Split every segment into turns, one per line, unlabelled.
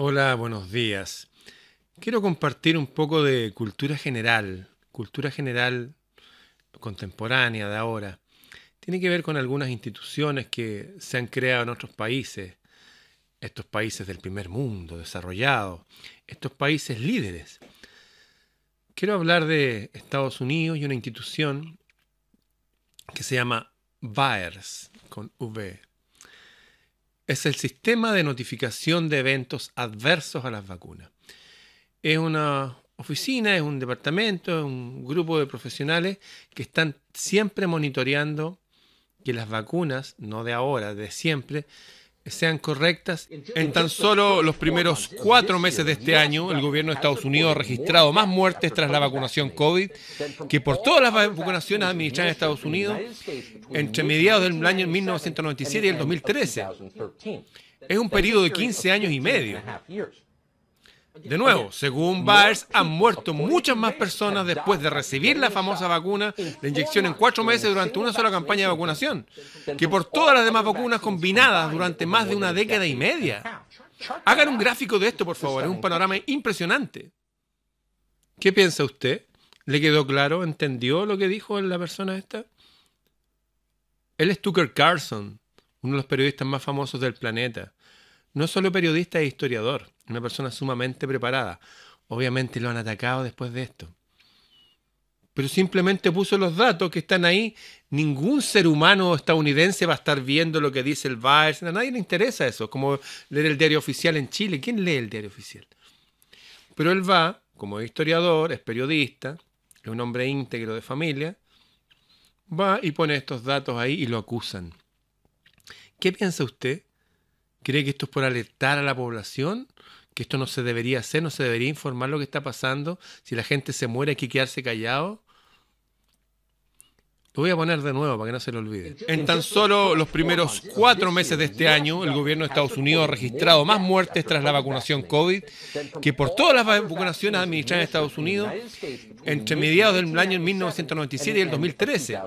Hola, buenos días. Quiero compartir un poco de cultura general, cultura general contemporánea de ahora. Tiene que ver con algunas instituciones que se han creado en otros países, estos países del primer mundo, desarrollados, estos países líderes. Quiero hablar de Estados Unidos y una institución que se llama VAERS, con V. Es el sistema de notificación de eventos adversos a las vacunas. Es una oficina, es un departamento, es un grupo de profesionales que están siempre monitoreando que las vacunas, no de ahora, de siempre, sean correctas. En tan solo los primeros cuatro meses de este año, el gobierno de Estados Unidos ha registrado más muertes tras la vacunación COVID que por todas las vacunaciones administradas en Estados Unidos entre mediados del año 1997 y el 2013. Es un periodo de 15 años y medio. De nuevo, según Byers, han muerto muchas más personas después de recibir la famosa vacuna de inyección en cuatro meses durante una sola campaña de vacunación, que por todas las demás vacunas combinadas durante más de una década y media. Hagan un gráfico de esto, por favor, es un panorama impresionante. ¿Qué piensa usted? ¿Le quedó claro? ¿Entendió lo que dijo la persona esta? Él es Tucker Carlson, uno de los periodistas más famosos del planeta. No solo periodista e historiador, una persona sumamente preparada. Obviamente lo han atacado después de esto. Pero simplemente puso los datos que están ahí. Ningún ser humano estadounidense va a estar viendo lo que dice el Vice. A nadie le interesa eso. Como leer el diario oficial en Chile. ¿Quién lee el diario oficial? Pero él va, como historiador, es periodista, es un hombre íntegro de familia, va y pone estos datos ahí y lo acusan. ¿Qué piensa usted? ¿Cree que esto es por alertar a la población? ¿Que esto no se debería hacer? ¿No se debería informar lo que está pasando? Si la gente se muere hay que quedarse callado. Lo voy a poner de nuevo para que no se lo olvide. En tan solo los primeros cuatro meses de este año, el gobierno de Estados Unidos ha registrado más muertes tras la vacunación COVID que por todas las vacunaciones administradas en Estados Unidos entre mediados del año 1997 y el 2013.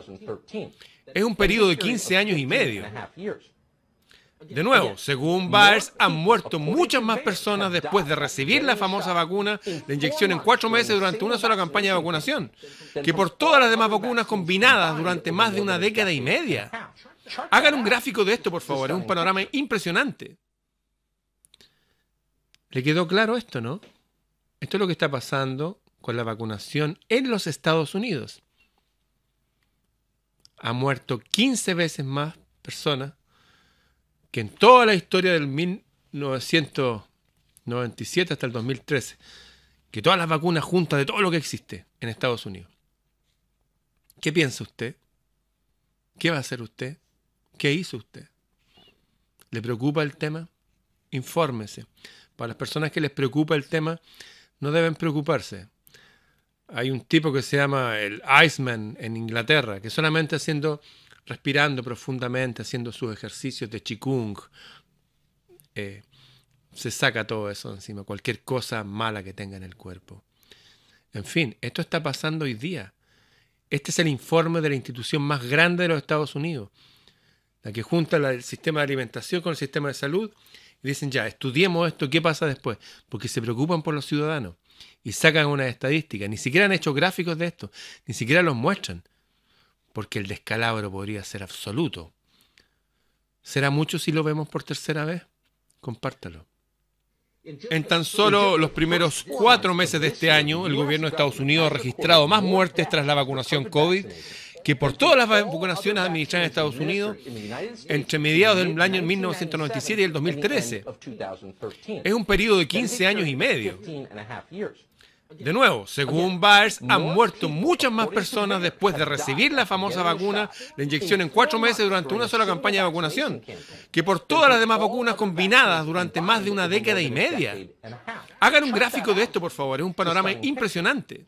Es un periodo de 15 años y medio. De nuevo, según Byers, han muerto muchas más personas después de recibir la famosa vacuna de inyección en cuatro meses durante una sola campaña de vacunación, que por todas las demás vacunas combinadas durante más de una década y media. Hagan un gráfico de esto, por favor, es un panorama impresionante. ¿Le quedó claro esto, no? Esto es lo que está pasando con la vacunación en los Estados Unidos. Ha muerto 15 veces más personas que en toda la historia del 1997 hasta el 2013, que todas las vacunas juntas de todo lo que existe en Estados Unidos. ¿Qué piensa usted? ¿Qué va a hacer usted? ¿Qué hizo usted? ¿Le preocupa el tema? Infórmese. Para las personas que les preocupa el tema, no deben preocuparse. Hay un tipo que se llama el Iceman en Inglaterra, que solamente haciendo respirando profundamente, haciendo sus ejercicios de Qigong, eh, se saca todo eso encima, cualquier cosa mala que tenga en el cuerpo. En fin, esto está pasando hoy día. Este es el informe de la institución más grande de los Estados Unidos, la que junta el sistema de alimentación con el sistema de salud y dicen ya, estudiemos esto, ¿qué pasa después? Porque se preocupan por los ciudadanos y sacan unas estadísticas. Ni siquiera han hecho gráficos de esto, ni siquiera los muestran porque el descalabro podría ser absoluto. ¿Será mucho si lo vemos por tercera vez? Compártalo. En tan solo los primeros cuatro meses de este año, el gobierno de Estados Unidos ha registrado más muertes tras la vacunación COVID que por todas las vacunaciones administradas en Estados Unidos entre mediados del año 1997 y el 2013. Es un periodo de 15 años y medio. De nuevo, según Byers, han muerto muchas más personas después de recibir la famosa vacuna, la inyección en cuatro meses durante una sola campaña de vacunación, que por todas las demás vacunas combinadas durante más de una década y media. Hagan un gráfico de esto, por favor, es un panorama impresionante.